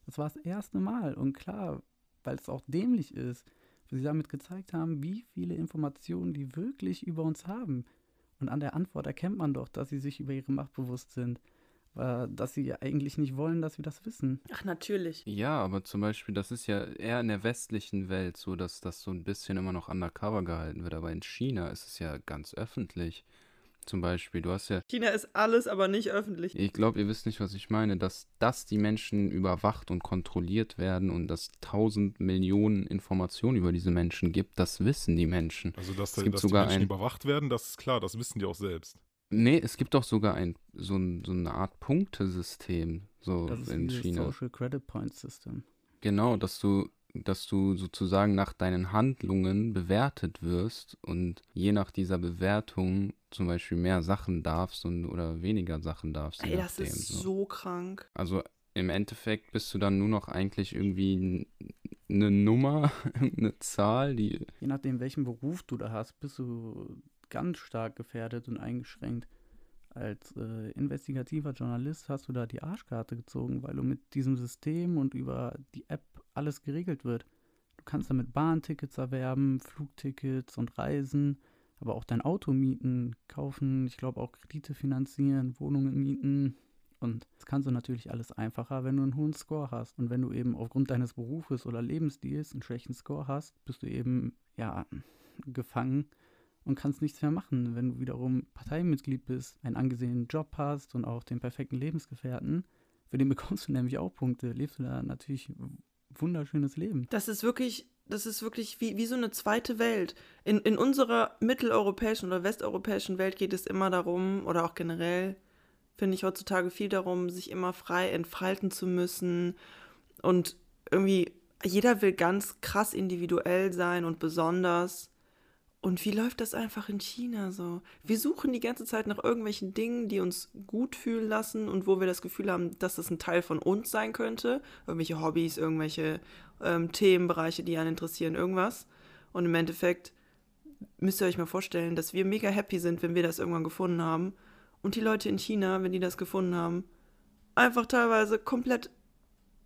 Das war das erste Mal. Und klar, weil es auch dämlich ist, weil sie damit gezeigt haben, wie viele Informationen die wirklich über uns haben. Und an der Antwort erkennt man doch, dass sie sich über ihre Macht bewusst sind. Äh, dass sie eigentlich nicht wollen, dass wir das wissen. Ach, natürlich. Ja, aber zum Beispiel, das ist ja eher in der westlichen Welt so, dass das so ein bisschen immer noch undercover gehalten wird. Aber in China ist es ja ganz öffentlich. Zum Beispiel, du hast ja, China ist alles, aber nicht öffentlich. ich glaube, ihr wisst nicht, was ich meine, dass, dass die Menschen überwacht und kontrolliert werden und dass tausend Millionen Informationen über diese Menschen gibt, das wissen die Menschen. Also, dass, Es da- gibt dass die sogar Menschen ein- überwacht werden, das ist klar, das wissen die auch selbst. Nee, es gibt doch sogar ein, so, ein, so eine Art Punktesystem so Das ist in China. Social Credit Point System. Genau, dass du, dass du sozusagen nach deinen Handlungen bewertet wirst und je nach dieser Bewertung zum Beispiel mehr Sachen darfst und oder weniger Sachen darfst. je Ey, das nachdem, ist so krank. Also im Endeffekt bist du dann nur noch eigentlich irgendwie eine Nummer, eine Zahl, die. Je nachdem, welchen Beruf du da hast, bist du ganz stark gefährdet und eingeschränkt. Als äh, investigativer Journalist hast du da die Arschkarte gezogen, weil du mit diesem System und über die App alles geregelt wird. Du kannst damit Bahntickets erwerben, Flugtickets und Reisen, aber auch dein Auto mieten, kaufen, ich glaube auch Kredite finanzieren, Wohnungen mieten. Und das kannst du natürlich alles einfacher, wenn du einen hohen Score hast. Und wenn du eben aufgrund deines Berufes oder Lebensstils einen schlechten Score hast, bist du eben, ja, gefangen und kannst nichts mehr machen. Wenn du wiederum Parteimitglied bist, einen angesehenen Job hast und auch den perfekten Lebensgefährten, für den bekommst du nämlich auch Punkte, lebst du da natürlich wunderschönes Leben. Das ist wirklich, das ist wirklich wie, wie so eine zweite Welt. In, in unserer mitteleuropäischen oder westeuropäischen Welt geht es immer darum, oder auch generell, finde ich heutzutage viel darum, sich immer frei entfalten zu müssen. Und irgendwie, jeder will ganz krass individuell sein und besonders. Und wie läuft das einfach in China so? Wir suchen die ganze Zeit nach irgendwelchen Dingen, die uns gut fühlen lassen und wo wir das Gefühl haben, dass das ein Teil von uns sein könnte. Irgendwelche Hobbys, irgendwelche ähm, Themenbereiche, die einen interessieren, irgendwas. Und im Endeffekt müsst ihr euch mal vorstellen, dass wir mega happy sind, wenn wir das irgendwann gefunden haben. Und die Leute in China, wenn die das gefunden haben, einfach teilweise komplett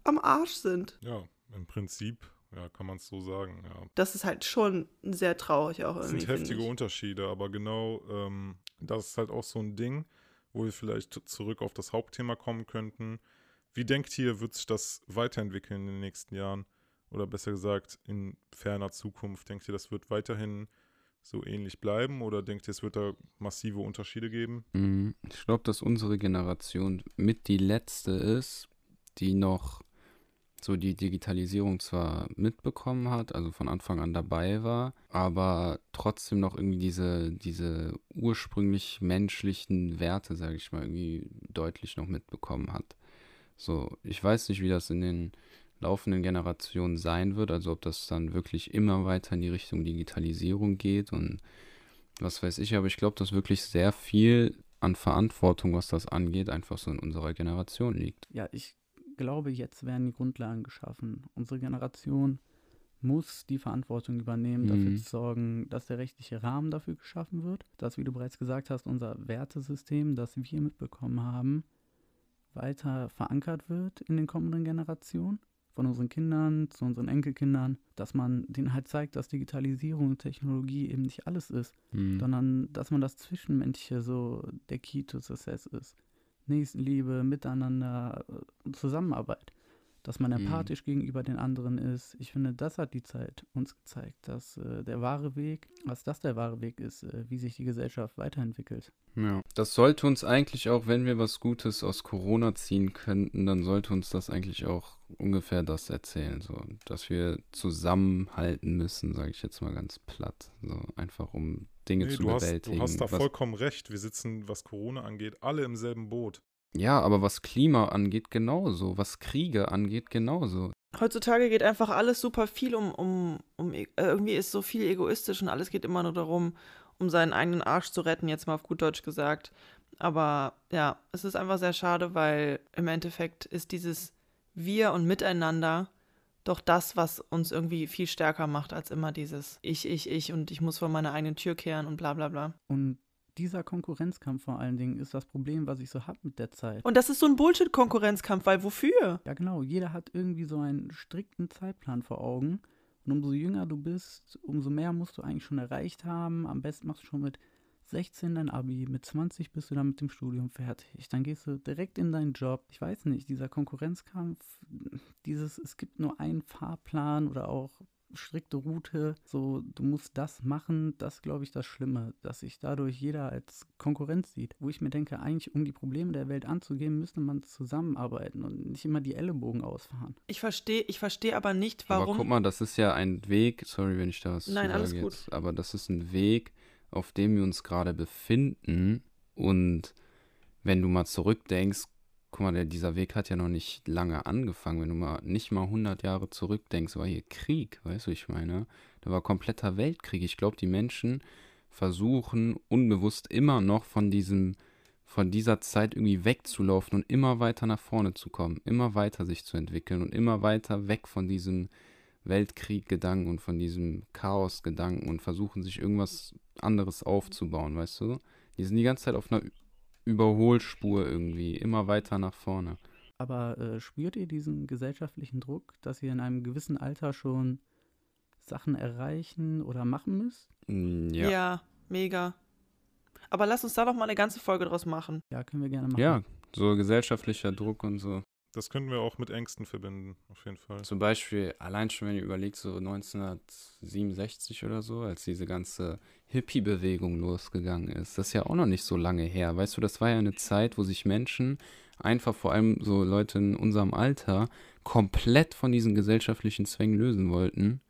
am Arsch sind. Ja, im Prinzip, ja, kann man es so sagen, ja. Das ist halt schon sehr traurig auch Das irgendwie. sind heftige. Unterschiede, aber genau ähm, das ist halt auch so ein Ding, wo wir vielleicht zurück auf das Hauptthema kommen könnten. Wie denkt ihr, wird sich das weiterentwickeln in den nächsten Jahren? Oder besser gesagt, in ferner Zukunft? Denkt ihr, das wird weiterhin so ähnlich bleiben? Oder denkt ihr, es wird da massive Unterschiede geben? Mhm. Ich glaube, dass unsere Generation mit die letzte ist, die noch so die Digitalisierung zwar mitbekommen hat, also von Anfang an dabei war, aber trotzdem noch irgendwie diese, diese ursprünglich menschlichen Werte, sage ich mal, irgendwie deutlich noch mitbekommen hat. So, ich weiß nicht, wie das in den laufenden Generationen sein wird, also ob das dann wirklich immer weiter in die Richtung Digitalisierung geht und was weiß ich, aber ich glaube, dass wirklich sehr viel an Verantwortung, was das angeht, einfach so in unserer Generation liegt. Ja, ich glaube, jetzt werden die Grundlagen geschaffen. Unsere Generation muss die Verantwortung übernehmen, dafür Mhm. zu sorgen, dass der rechtliche Rahmen dafür geschaffen wird, dass, wie du bereits gesagt hast, unser Wertesystem, das wir mitbekommen haben, weiter verankert wird in den kommenden Generationen, von unseren Kindern zu unseren Enkelkindern, dass man denen halt zeigt, dass Digitalisierung und Technologie eben nicht alles ist, Mhm. sondern dass man das Zwischenmenschliche so der Key to Success ist. Nächstenliebe, Miteinander, äh, Zusammenarbeit. Dass man Mhm. empathisch gegenüber den anderen ist. Ich finde, das hat die Zeit uns gezeigt, dass äh, der wahre Weg, was das der wahre Weg ist, äh, wie sich die Gesellschaft weiterentwickelt. Ja. Das sollte uns eigentlich auch, wenn wir was Gutes aus Corona ziehen könnten, dann sollte uns das eigentlich auch ungefähr das erzählen, so, dass wir zusammenhalten müssen, sage ich jetzt mal ganz platt, so einfach um Dinge Nee, zu du, hast, bewältigen. du hast da was, vollkommen recht. Wir sitzen, was Corona angeht, alle im selben Boot. ja, aber was Klima angeht, genauso, was Kriege angeht, genauso. Heutzutage geht einfach alles super viel um, um, um e- äh, irgendwie ist so viel egoistisch und alles geht immer nur darum, um seinen eigenen Arsch zu retten, jetzt mal auf gut Deutsch gesagt. Aber ja, es ist einfach sehr schade, weil im Endeffekt ist dieses Wir und Miteinander doch das, was uns irgendwie viel stärker macht als immer dieses Ich, ich, ich und ich muss vor meine eigene Tür kehren und bla bla bla. Und dieser Konkurrenzkampf vor allen Dingen ist das Problem, was ich so habe mit der Zeit. Und das ist so ein Bullshit-Konkurrenzkampf, weil wofür? Ja, genau. Jeder hat irgendwie so einen strikten Zeitplan vor Augen. Und umso jünger du bist, umso mehr musst du eigentlich schon erreicht haben. Am besten machst du schon mit 16 dein Abi, mit 20 bist du dann mit dem Studium fertig. Dann gehst du direkt in deinen Job. Ich weiß nicht, dieser Konkurrenzkampf, dieses, es gibt nur einen Fahrplan oder auch strikte Route, so du musst das machen, das glaube ich das Schlimme, dass sich dadurch jeder als Konkurrenz sieht. Wo ich mir denke, eigentlich um die Probleme der Welt anzugehen, müsste man zusammenarbeiten und nicht immer die Ellenbogen ausfahren. Ich verstehe, ich verstehe aber nicht, warum. Aber guck mal, das ist ja ein Weg, sorry, wenn ich da was zu Nein, alles sage gut. aber das ist ein Weg, auf dem wir uns gerade befinden. Und wenn du mal zurückdenkst, guck mal, der, dieser Weg hat ja noch nicht lange angefangen, wenn du mal nicht mal 100 Jahre zurückdenkst, war hier Krieg, weißt du, ich meine, da war kompletter Weltkrieg. Ich glaube, die Menschen versuchen unbewusst immer noch von diesem von dieser Zeit irgendwie wegzulaufen und immer weiter nach vorne zu kommen, immer weiter sich zu entwickeln und immer weiter weg von diesem Weltkrieg-Gedanken und von diesem Chaos-Gedanken und versuchen sich irgendwas anderes aufzubauen, weißt du? Die sind die ganze Zeit auf einer Überholspur irgendwie, immer weiter nach vorne. Aber äh, spürt ihr diesen gesellschaftlichen Druck, dass ihr in einem gewissen Alter schon Sachen erreichen oder machen müsst? Mm, Ja. Ja, mega. Aber lass uns da doch mal eine ganze Folge draus machen. Ja, können wir gerne machen. ja, so gesellschaftlicher Druck und so. Das könnten wir auch mit Ängsten verbinden, auf jeden Fall. Zum Beispiel, allein schon, wenn ihr überlegt, so 1967 oder so, als diese ganze Hippie-Bewegung losgegangen ist, das ist ja auch noch nicht so lange her. Weißt du, das war ja eine Zeit, wo sich Menschen, einfach vor allem so Leute in unserem Alter, komplett von diesen gesellschaftlichen Zwängen lösen wollten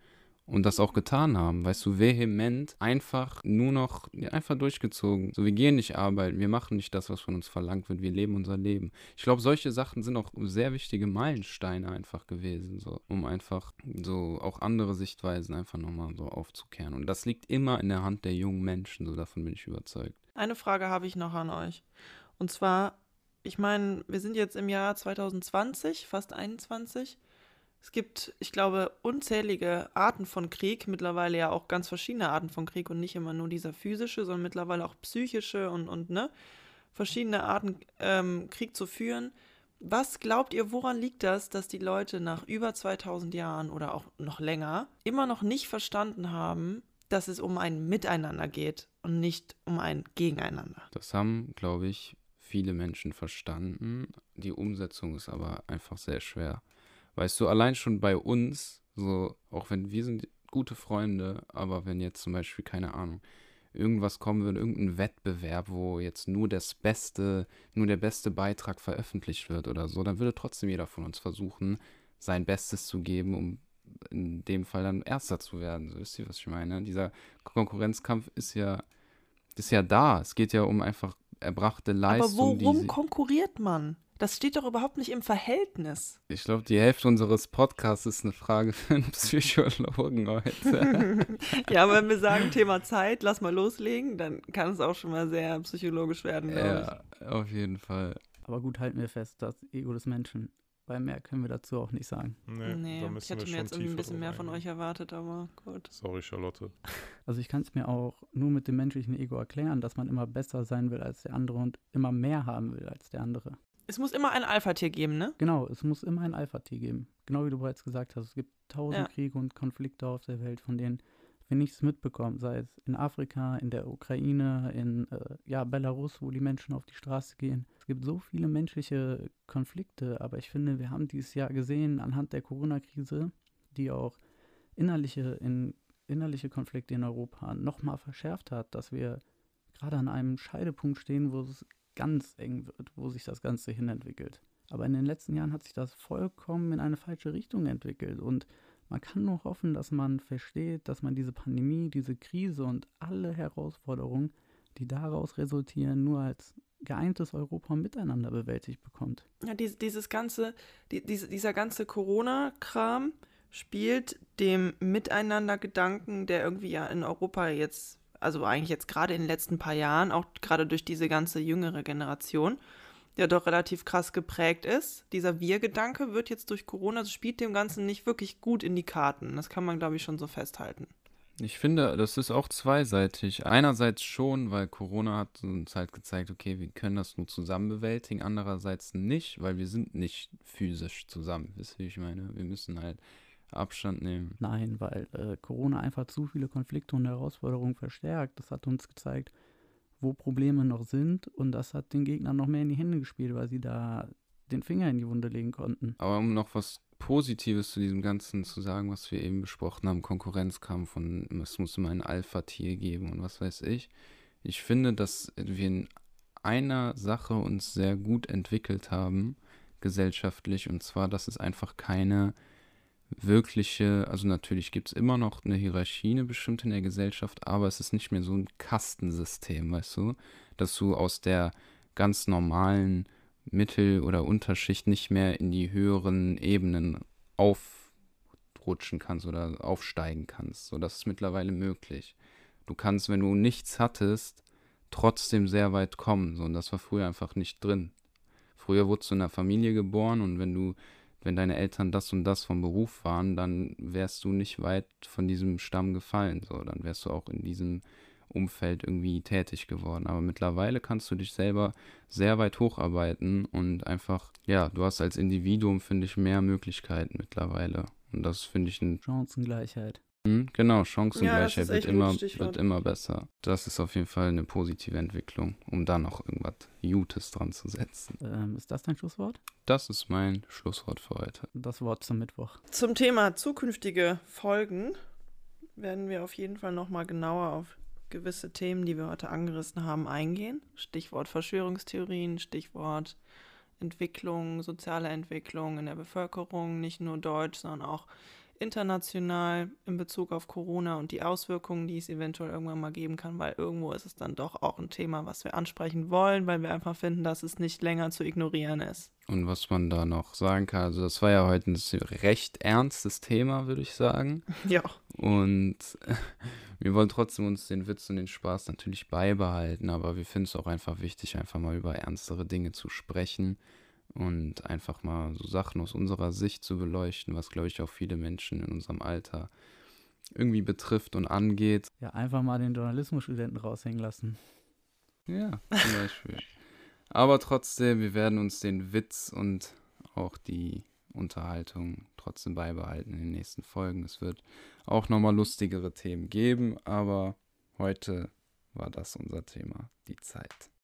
und das auch getan haben, weißt du, vehement, einfach nur noch, einfach durchgezogen. So, wir gehen nicht arbeiten, wir machen nicht das, was von uns verlangt wird, wir leben unser Leben. Ich glaube, solche Sachen sind auch sehr wichtige Meilensteine einfach gewesen, so, um einfach so auch andere Sichtweisen einfach nochmal so aufzukehren. Und das liegt immer in der Hand der jungen Menschen, so davon bin ich überzeugt. Eine Frage habe ich noch an euch. Und zwar, ich meine, wir sind jetzt im Jahr 2020, fast 21. Es gibt, ich glaube, unzählige Arten von Krieg, mittlerweile ja auch ganz verschiedene Arten von Krieg und nicht immer nur dieser physische, sondern mittlerweile auch psychische und, und ne, verschiedene Arten ähm, Krieg zu führen. Was glaubt ihr, woran liegt das, dass die Leute nach über 2000 Jahren oder auch noch länger immer noch nicht verstanden haben, dass es um ein Miteinander geht und nicht um ein Gegeneinander? Das haben, glaube ich, viele Menschen verstanden. Die Umsetzung ist aber einfach sehr schwer. Weißt du, allein schon bei uns, so, auch wenn wir sind gute Freunde, aber wenn jetzt zum Beispiel, keine Ahnung, irgendwas kommen würde, irgendein Wettbewerb, wo jetzt nur das Beste, nur der beste Beitrag veröffentlicht wird oder so, dann würde trotzdem jeder von uns versuchen, sein Bestes zu geben, um in dem Fall dann Erster zu werden. So wisst ihr, was ich meine? Dieser Konkurrenzkampf ist ja, ist ja da. Es geht ja um einfach erbrachte Leistung. Aber worum die, konkurriert man? Das steht doch überhaupt nicht im Verhältnis. ich glaube, die Hälfte unseres Podcasts ist eine Frage für einen Psychologen heute. ja, wenn wir sagen Thema Zeit, lass mal loslegen, dann kann es auch schon mal sehr psychologisch werden, ja, auf jeden Fall. Aber gut, halten wir fest, das Ego des Menschen weil mehr können wir dazu auch nicht sagen. Nee, Nee, da ich müssen hätte wir mir jetzt irgendwie ein bisschen mehr von euch erwartet, aber gut. Sorry, Charlotte. Also ich kann es mir auch nur mit dem menschlichen Ego erklären, dass man immer besser sein will als der andere und immer mehr haben will als der andere. Es muss immer ein Alpha-Tier geben, ne? Genau, es muss immer ein Alpha-Tier geben. Genau wie du bereits gesagt hast, es gibt tausend Ja. Kriege und Konflikte auf der Welt, von denen wir nichts mitbekommen, sei es in Afrika, in der Ukraine, in äh, ja, Belarus, wo die Menschen auf die Straße gehen. Es gibt so viele menschliche Konflikte, aber ich finde, wir haben dieses Jahr gesehen anhand der Corona-Krise, die auch innerliche, in, innerliche Konflikte in Europa nochmal verschärft hat, dass wir gerade an einem Scheidepunkt stehen, wo es ganz eng wird, wo sich das Ganze hinentwickelt. Aber in den letzten Jahren hat sich das vollkommen in eine falsche Richtung entwickelt. Und man kann nur hoffen, dass man versteht, dass man diese Pandemie, diese Krise und alle Herausforderungen, die daraus resultieren, nur als geeintes Europa miteinander bewältigt bekommt. Ja, dies, dieses ganze, die, diese, dieser ganze Corona-Kram spielt dem Miteinander-Gedanken, der irgendwie ja in Europa jetzt, also eigentlich jetzt gerade in den letzten paar Jahren, auch gerade durch diese ganze jüngere Generation, der doch relativ krass geprägt ist. Dieser Wir-Gedanke wird jetzt durch Corona, also spielt dem Ganzen nicht wirklich gut in die Karten. Das kann man, glaube ich, schon so festhalten. Ich finde, das ist auch zweiseitig. Einerseits schon, weil Corona hat uns halt gezeigt, okay, wir können das nur zusammen bewältigen. Andererseits nicht, weil wir sind nicht physisch zusammen. Wisst ihr, wie ich meine? Wir müssen halt Abstand nehmen. Nein, weil äh, Corona einfach zu viele Konflikte und Herausforderungen verstärkt. Das hat uns gezeigt, wo Probleme noch sind und das hat den Gegnern noch mehr in die Hände gespielt, weil sie da den Finger in die Wunde legen konnten. Aber um noch was Positives zu diesem Ganzen zu sagen, was wir eben besprochen haben, Konkurrenzkampf und es muss immer ein Alpha-Tier geben und was weiß ich. Ich finde, dass wir in einer Sache uns sehr gut entwickelt haben, gesellschaftlich, und zwar, dass es einfach keine wirkliche, also natürlich gibt es immer noch eine Hierarchie, eine bestimmte in der Gesellschaft, aber es ist nicht mehr so ein Kastensystem, weißt du, dass du aus der ganz normalen Mittel- oder Unterschicht nicht mehr in die höheren Ebenen aufrutschen kannst oder aufsteigen kannst. So, das ist mittlerweile möglich. Du kannst, wenn du nichts hattest, trotzdem sehr weit kommen. So, und das war früher einfach nicht drin. Früher wurdest du in einer Familie geboren und wenn du, wenn deine Eltern das und das vom Beruf waren, dann wärst du nicht weit von diesem Stamm gefallen. So, dann wärst du auch in diesem Umfeld irgendwie tätig geworden. Aber mittlerweile kannst du dich selber sehr weit hocharbeiten und einfach, ja, du hast als Individuum, finde ich, mehr Möglichkeiten mittlerweile. Und das finde ich ein, Chancengleichheit. Hm, genau, Ja, Chancengleichheit ist wird immer, wird immer besser. Das ist auf jeden Fall eine positive Entwicklung, um da noch irgendwas Gutes dran zu setzen. Ähm, ist das dein Schlusswort? Das ist mein Schlusswort für heute. Das Wort zum Mittwoch. Zum Thema zukünftige Folgen werden wir auf jeden Fall nochmal genauer auf gewisse Themen, die wir heute angerissen haben, eingehen. Stichwort Verschwörungstheorien, Stichwort Entwicklung, soziale Entwicklung in der Bevölkerung, nicht nur deutsch, sondern auch international in Bezug auf Corona und die Auswirkungen, die es eventuell irgendwann mal geben kann, weil irgendwo ist es dann doch auch ein Thema, was wir ansprechen wollen, weil wir einfach finden, dass es nicht länger zu ignorieren ist. Und was man da noch sagen kann, also das war ja heute ein recht ernstes Thema, würde ich sagen. Ja. Und wir wollen trotzdem uns den Witz und den Spaß natürlich beibehalten, aber wir finden es auch einfach wichtig, einfach mal über ernstere Dinge zu sprechen und einfach mal so Sachen aus unserer Sicht zu beleuchten, was, glaube ich, auch viele Menschen in unserem Alter irgendwie betrifft und angeht. Ja, einfach mal den Journalismusstudenten raushängen lassen. Ja, zum Beispiel. Aber trotzdem, wir werden uns den Witz und auch die Unterhaltung trotzdem beibehalten in den nächsten Folgen. Es wird auch nochmal lustigere Themen geben, aber heute war das unser Thema, die Zeit.